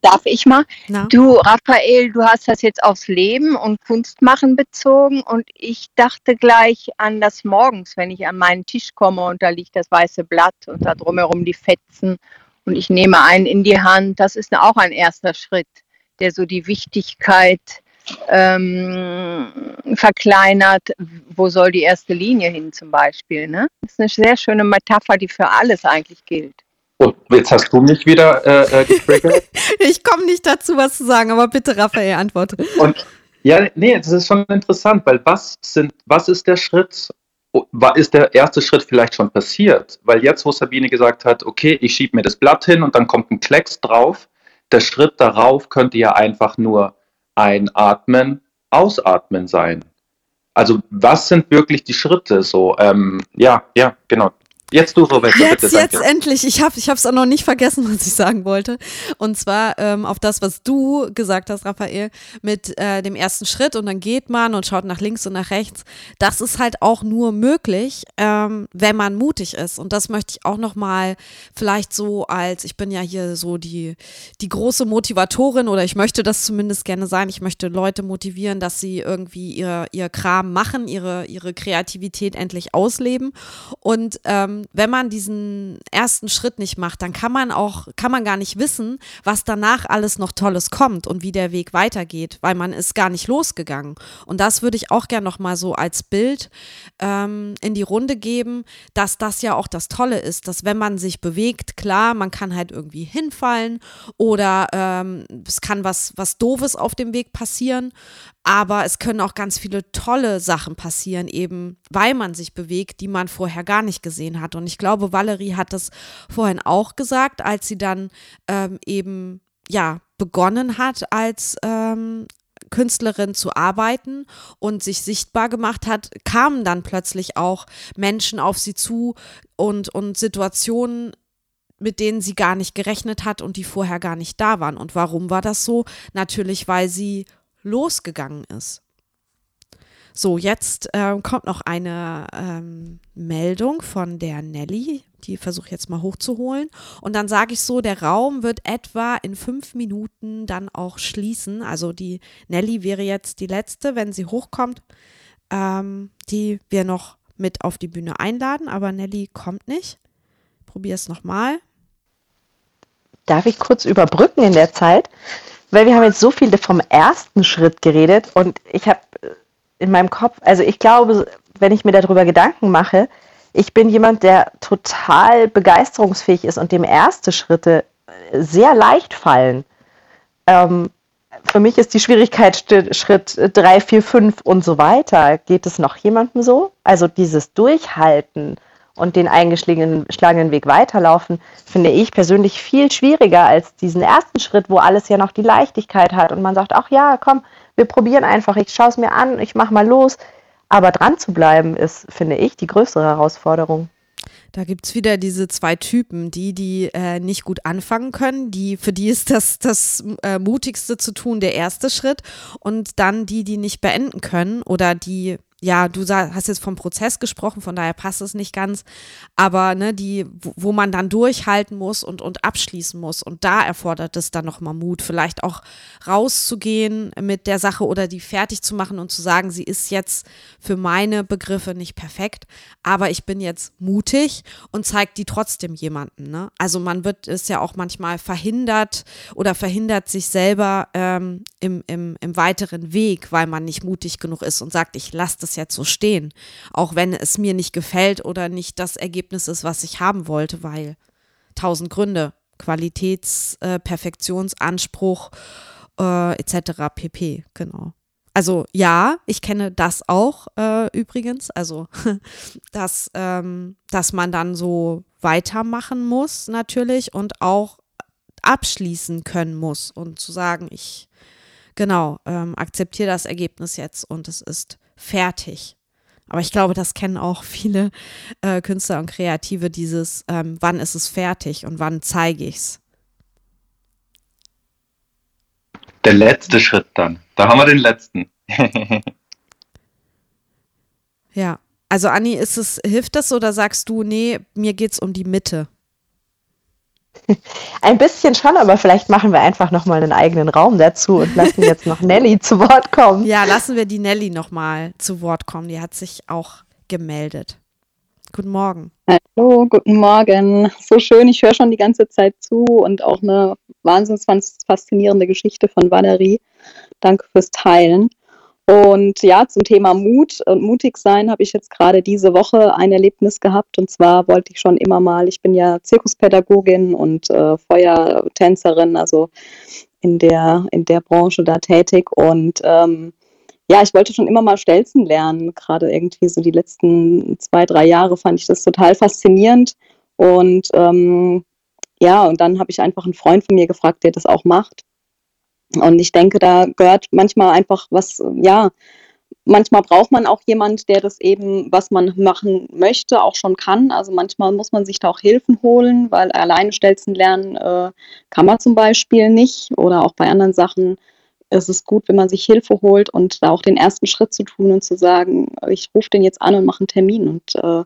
Darf ich mal? Na? Du, Raphael, du hast das jetzt aufs Leben und Kunstmachen bezogen und ich dachte gleich an das morgens, wenn ich an meinen Tisch komme und da liegt das weiße Blatt und da drumherum die Fetzen und ich nehme einen in die Hand. Das ist auch ein erster Schritt, der so die Wichtigkeit ähm, verkleinert. Wo soll die erste Linie hin zum Beispiel? Ne? Das ist eine sehr schöne Metapher, die für alles eigentlich gilt.
Und jetzt hast du mich wieder äh, äh getriggert.
ich komme nicht dazu, was zu sagen, aber bitte, Raphael, antworte.
Und ja, nee, das ist schon interessant, weil was sind, was ist der Schritt? Ist der erste Schritt vielleicht schon passiert? Weil jetzt, wo Sabine gesagt hat, okay, ich schiebe mir das Blatt hin und dann kommt ein Klecks drauf, der Schritt darauf könnte ja einfach nur einatmen, ausatmen sein. Also was sind wirklich die Schritte? So, ähm, ja, ja, genau. Jetzt du, Roberto,
jetzt,
bitte.
Jetzt, endlich. Ich habe es auch noch nicht vergessen, was ich sagen wollte. Und zwar ähm, auf das, was du gesagt hast, Raphael, mit äh, dem ersten Schritt und dann geht man und schaut nach links und nach rechts. Das ist halt auch nur möglich, ähm, wenn man mutig ist. Und das möchte ich auch noch mal vielleicht so als, ich bin ja hier so die, die große Motivatorin oder ich möchte das zumindest gerne sein. Ich möchte Leute motivieren, dass sie irgendwie ihr, ihr Kram machen, ihre, ihre Kreativität endlich ausleben. Und ähm, wenn man diesen ersten Schritt nicht macht, dann kann man auch, kann man gar nicht wissen, was danach alles noch Tolles kommt und wie der Weg weitergeht, weil man ist gar nicht losgegangen. Und das würde ich auch gerne nochmal so als Bild ähm, in die Runde geben, dass das ja auch das Tolle ist, dass wenn man sich bewegt, klar, man kann halt irgendwie hinfallen oder ähm, es kann was, was Doofes auf dem Weg passieren, aber es können auch ganz viele tolle Sachen passieren, eben weil man sich bewegt, die man vorher gar nicht gesehen hat. Und ich glaube, Valerie hat das vorhin auch gesagt, als sie dann ähm, eben ja begonnen hat als ähm, Künstlerin zu arbeiten und sich sichtbar gemacht hat, kamen dann plötzlich auch Menschen auf sie zu und, und Situationen, mit denen sie gar nicht gerechnet hat und die vorher gar nicht da waren. Und warum war das so? Natürlich, weil sie losgegangen ist. So, jetzt äh, kommt noch eine ähm, Meldung von der Nelly. Die versuche ich jetzt mal hochzuholen. Und dann sage ich so, der Raum wird etwa in fünf Minuten dann auch schließen. Also die Nelly wäre jetzt die letzte, wenn sie hochkommt, ähm, die wir noch mit auf die Bühne einladen. Aber Nelly kommt nicht. Probier es nochmal.
Darf ich kurz überbrücken in der Zeit? Weil wir haben jetzt so viel vom ersten Schritt geredet und ich habe in meinem Kopf, also ich glaube, wenn ich mir darüber Gedanken mache, ich bin jemand, der total begeisterungsfähig ist und dem erste Schritte sehr leicht fallen. Ähm, für mich ist die Schwierigkeit Schritt 3, 4, 5 und so weiter. Geht es noch jemandem so? Also dieses Durchhalten und den eingeschlagenen Weg weiterlaufen, finde ich persönlich viel schwieriger als diesen ersten Schritt, wo alles ja noch die Leichtigkeit hat und man sagt, ach ja, komm, wir probieren einfach, ich schaue es mir an, ich mache mal los. Aber dran zu bleiben ist, finde ich, die größere Herausforderung.
Da gibt es wieder diese zwei Typen, die, die äh, nicht gut anfangen können, die, für die ist das, das äh, Mutigste zu tun, der erste Schritt. Und dann die, die nicht beenden können oder die ja, du hast jetzt vom Prozess gesprochen, von daher passt es nicht ganz, aber ne, die, wo man dann durchhalten muss und, und abschließen muss. Und da erfordert es dann nochmal Mut, vielleicht auch rauszugehen mit der Sache oder die fertig zu machen und zu sagen, sie ist jetzt für meine Begriffe nicht perfekt, aber ich bin jetzt mutig und zeigt die trotzdem jemanden. Ne? Also man wird es ja auch manchmal verhindert oder verhindert sich selber ähm, im, im, im weiteren Weg, weil man nicht mutig genug ist und sagt, ich lasse das es jetzt so stehen, auch wenn es mir nicht gefällt oder nicht das Ergebnis ist, was ich haben wollte, weil tausend Gründe, Qualitäts-, äh, Perfektionsanspruch äh, etc. pp. Genau. Also ja, ich kenne das auch äh, übrigens, also dass, ähm, dass man dann so weitermachen muss natürlich und auch abschließen können muss und zu sagen, ich genau ähm, akzeptiere das Ergebnis jetzt und es ist fertig. Aber ich glaube, das kennen auch viele äh, Künstler und Kreative, dieses, ähm, wann ist es fertig und wann zeige ich es.
Der letzte Schritt dann. Da haben wir den letzten.
ja. Also Anni, ist es, hilft das oder sagst du, nee, mir geht es um die Mitte?
Ein bisschen schon, aber vielleicht machen wir einfach nochmal einen eigenen Raum dazu und lassen jetzt noch Nelly zu Wort kommen.
Ja, lassen wir die Nelly nochmal zu Wort kommen. Die hat sich auch gemeldet. Guten Morgen.
Hallo, guten Morgen. So schön, ich höre schon die ganze Zeit zu und auch eine wahnsinnig faszinierende Geschichte von Valerie. Danke fürs Teilen. Und ja, zum Thema Mut und mutig sein habe ich jetzt gerade diese Woche ein Erlebnis gehabt. Und zwar wollte ich schon immer mal, ich bin ja Zirkuspädagogin und äh, Feuertänzerin, also in der, in der Branche da tätig. Und ähm, ja, ich wollte schon immer mal Stelzen lernen. Gerade irgendwie so die letzten zwei, drei Jahre fand ich das total faszinierend. Und ähm, ja, und dann habe ich einfach einen Freund von mir gefragt, der das auch macht. Und ich denke, da gehört manchmal einfach was, ja, manchmal braucht man auch jemand, der das eben, was man machen möchte, auch schon kann. Also manchmal muss man sich da auch Hilfen holen, weil alleine Stelzen lernen äh, kann man zum Beispiel nicht. Oder auch bei anderen Sachen ist es gut, wenn man sich Hilfe holt und da auch den ersten Schritt zu tun und zu sagen, ich rufe den jetzt an und mache einen Termin und äh,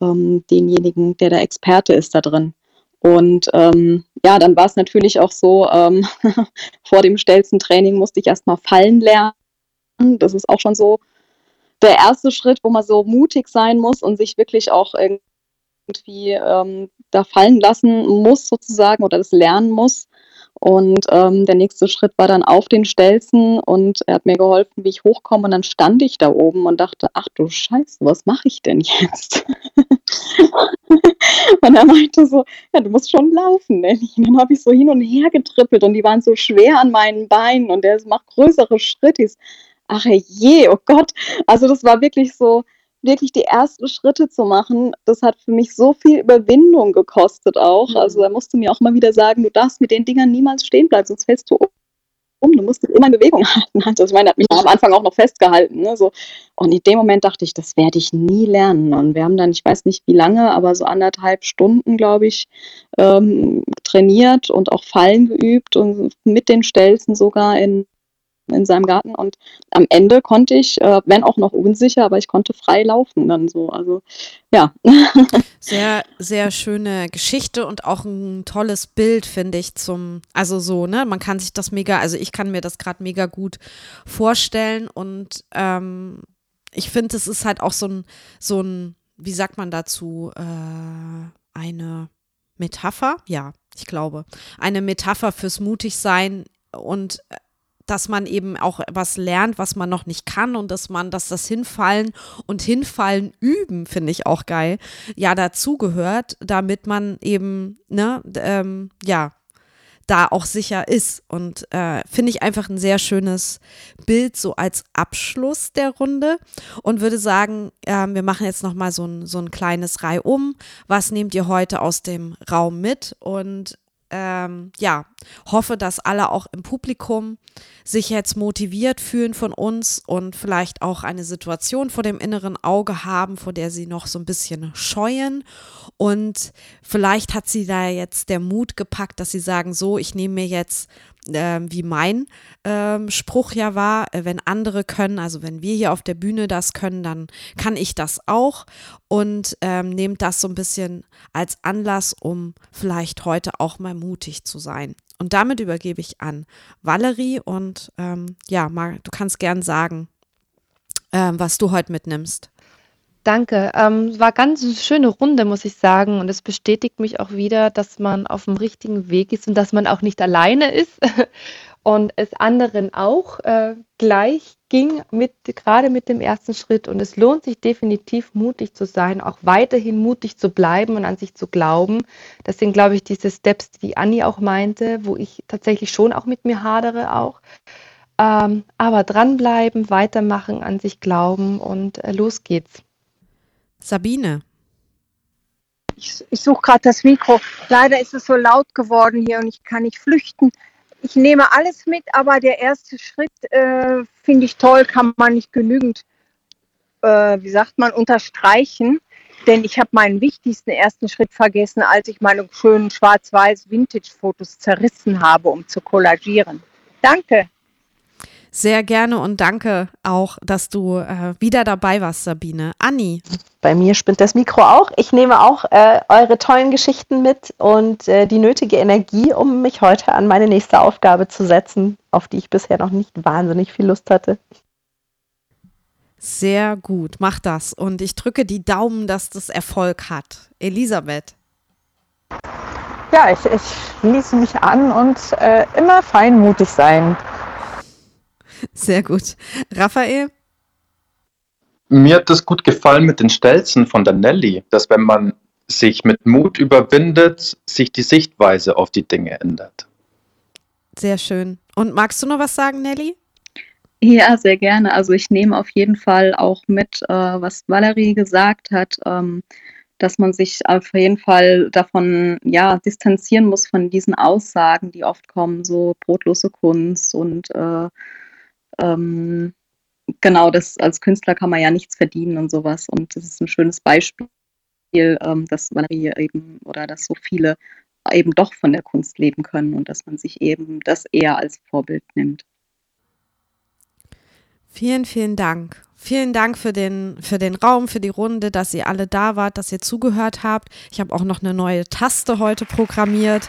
ähm, denjenigen, der der Experte ist da drin. Und ähm, ja, dann war es natürlich auch so, ähm, vor dem Stelzen-Training musste ich erstmal fallen lernen. Das ist auch schon so der erste Schritt, wo man so mutig sein muss und sich wirklich auch irgendwie ähm, da fallen lassen muss, sozusagen, oder das lernen muss. Und ähm, der nächste Schritt war dann auf den Stelzen und er hat mir geholfen, wie ich hochkomme. Und dann stand ich da oben und dachte, ach du Scheiße, was mache ich denn jetzt? und er meinte so, ja, du musst schon laufen. Ne? Und dann habe ich so hin und her getrippelt und die waren so schwer an meinen Beinen und er macht größere Schritte. Ach je, oh Gott. Also das war wirklich so, wirklich die ersten Schritte zu machen, das hat für mich so viel Überwindung gekostet auch. Mhm. Also er musste mir auch mal wieder sagen, du darfst mit den Dingern niemals stehen bleiben, sonst fällst du um. Du musst immer in Bewegung halten. Also ich meine, hat mich am Anfang auch noch festgehalten. Ne? So. Und in dem Moment dachte ich, das werde ich nie lernen. Und wir haben dann, ich weiß nicht wie lange, aber so anderthalb Stunden, glaube ich, ähm, trainiert und auch Fallen geübt und mit den Stelzen sogar in in seinem Garten. Und am Ende konnte ich, äh, wenn auch noch unsicher, aber ich konnte frei laufen dann so. Also ja.
Sehr, sehr schöne Geschichte und auch ein tolles Bild, finde ich, zum, also so, ne, man kann sich das mega, also ich kann mir das gerade mega gut vorstellen. Und ähm, ich finde, es ist halt auch so ein, so ein, wie sagt man dazu, äh, eine Metapher, ja, ich glaube, eine Metapher fürs Mutigsein und äh, dass man eben auch was lernt, was man noch nicht kann und dass man, dass das Hinfallen und Hinfallen üben, finde ich auch geil, ja, dazugehört, damit man eben, ne, ähm, ja, da auch sicher ist. Und äh, finde ich einfach ein sehr schönes Bild so als Abschluss der Runde und würde sagen, äh, wir machen jetzt nochmal so ein, so ein kleines Reihum. Was nehmt ihr heute aus dem Raum mit? Und ähm, ja, hoffe, dass alle auch im Publikum sich jetzt motiviert fühlen von uns und vielleicht auch eine Situation vor dem inneren Auge haben, vor der sie noch so ein bisschen scheuen. Und vielleicht hat sie da jetzt der Mut gepackt, dass sie sagen, so, ich nehme mir jetzt äh, wie mein ähm, Spruch ja war, äh, wenn andere können, also wenn wir hier auf der Bühne das können, dann kann ich das auch und ähm, nehmt das so ein bisschen als Anlass, um vielleicht heute auch mal mutig zu sein. Und damit übergebe ich an Valerie und ähm, ja, mal, du kannst gern sagen, ähm, was du heute mitnimmst.
Danke. Ähm, war ganz eine schöne Runde, muss ich sagen. Und es bestätigt mich auch wieder, dass man auf dem richtigen Weg ist und dass man auch nicht alleine ist und es anderen auch äh, gleich ging, mit, gerade mit dem ersten Schritt. Und es lohnt sich definitiv, mutig zu sein, auch weiterhin mutig zu bleiben und an sich zu glauben. Das sind, glaube ich, diese Steps, die Anni auch meinte, wo ich tatsächlich schon auch mit mir hadere auch. Ähm, aber dranbleiben, weitermachen, an sich glauben und äh, los geht's.
Sabine.
Ich, ich suche gerade das Mikro. Leider ist es so laut geworden hier und ich kann nicht flüchten. Ich nehme alles mit, aber der erste Schritt äh, finde ich toll, kann man nicht genügend, äh, wie sagt man, unterstreichen. Denn ich habe meinen wichtigsten ersten Schritt vergessen, als ich meine schönen schwarz-weiß Vintage-Fotos zerrissen habe, um zu kollagieren. Danke.
Sehr gerne und danke auch, dass du äh, wieder dabei warst, Sabine. Anni.
Bei mir spinnt das Mikro auch. Ich nehme auch äh, eure tollen Geschichten mit und äh, die nötige Energie, um mich heute an meine nächste Aufgabe zu setzen, auf die ich bisher noch nicht wahnsinnig viel Lust hatte.
Sehr gut, mach das. Und ich drücke die Daumen, dass das Erfolg hat. Elisabeth.
Ja, ich, ich schließe mich an und äh, immer feinmutig sein.
Sehr gut. Raphael?
Mir hat das gut gefallen mit den Stelzen von der Nelly, dass wenn man sich mit Mut überwindet, sich die Sichtweise auf die Dinge ändert.
Sehr schön. Und magst du noch was sagen, Nelly?
Ja, sehr gerne. Also ich nehme auf jeden Fall auch mit, äh, was Valerie gesagt hat. Ähm, dass man sich auf jeden Fall davon ja distanzieren muss von diesen Aussagen, die oft kommen, so brotlose Kunst und äh, ähm, genau das als Künstler kann man ja nichts verdienen und sowas und das ist ein schönes Beispiel, ähm, dass Valerie eben oder dass so viele eben doch von der Kunst leben können und dass man sich eben das eher als Vorbild nimmt.
Vielen, vielen Dank. Vielen Dank für den, für den Raum, für die Runde, dass ihr alle da wart, dass ihr zugehört habt. Ich habe auch noch eine neue Taste heute programmiert,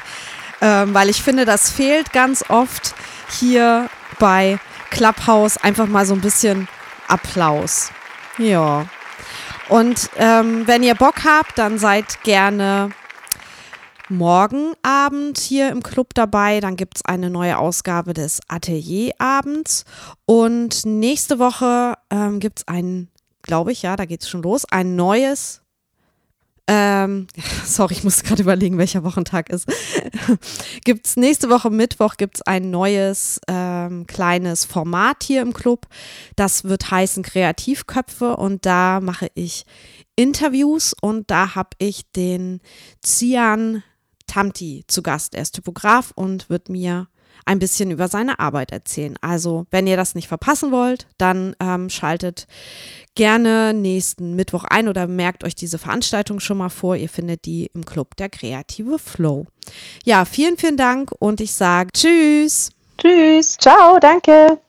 ähm, weil ich finde, das fehlt ganz oft hier bei Clubhouse. Einfach mal so ein bisschen Applaus. Ja. Und ähm, wenn ihr Bock habt, dann seid gerne morgen Abend hier im Club dabei. Dann gibt es eine neue Ausgabe des Atelierabends. Und nächste Woche ähm, gibt es ein, glaube ich, ja, da geht es schon los, ein neues. Ähm, sorry, ich muss gerade überlegen, welcher Wochentag ist. gibt es nächste Woche Mittwoch gibt es ein neues ähm, kleines Format hier im Club. Das wird heißen Kreativköpfe und da mache ich Interviews und da habe ich den Cian Tamti zu Gast. Er ist Typograf und wird mir ein bisschen über seine Arbeit erzählen. Also, wenn ihr das nicht verpassen wollt, dann ähm, schaltet gerne nächsten Mittwoch ein oder merkt euch diese Veranstaltung schon mal vor. Ihr findet die im Club der Kreative Flow. Ja, vielen, vielen Dank und ich sage Tschüss.
Tschüss. Ciao, danke.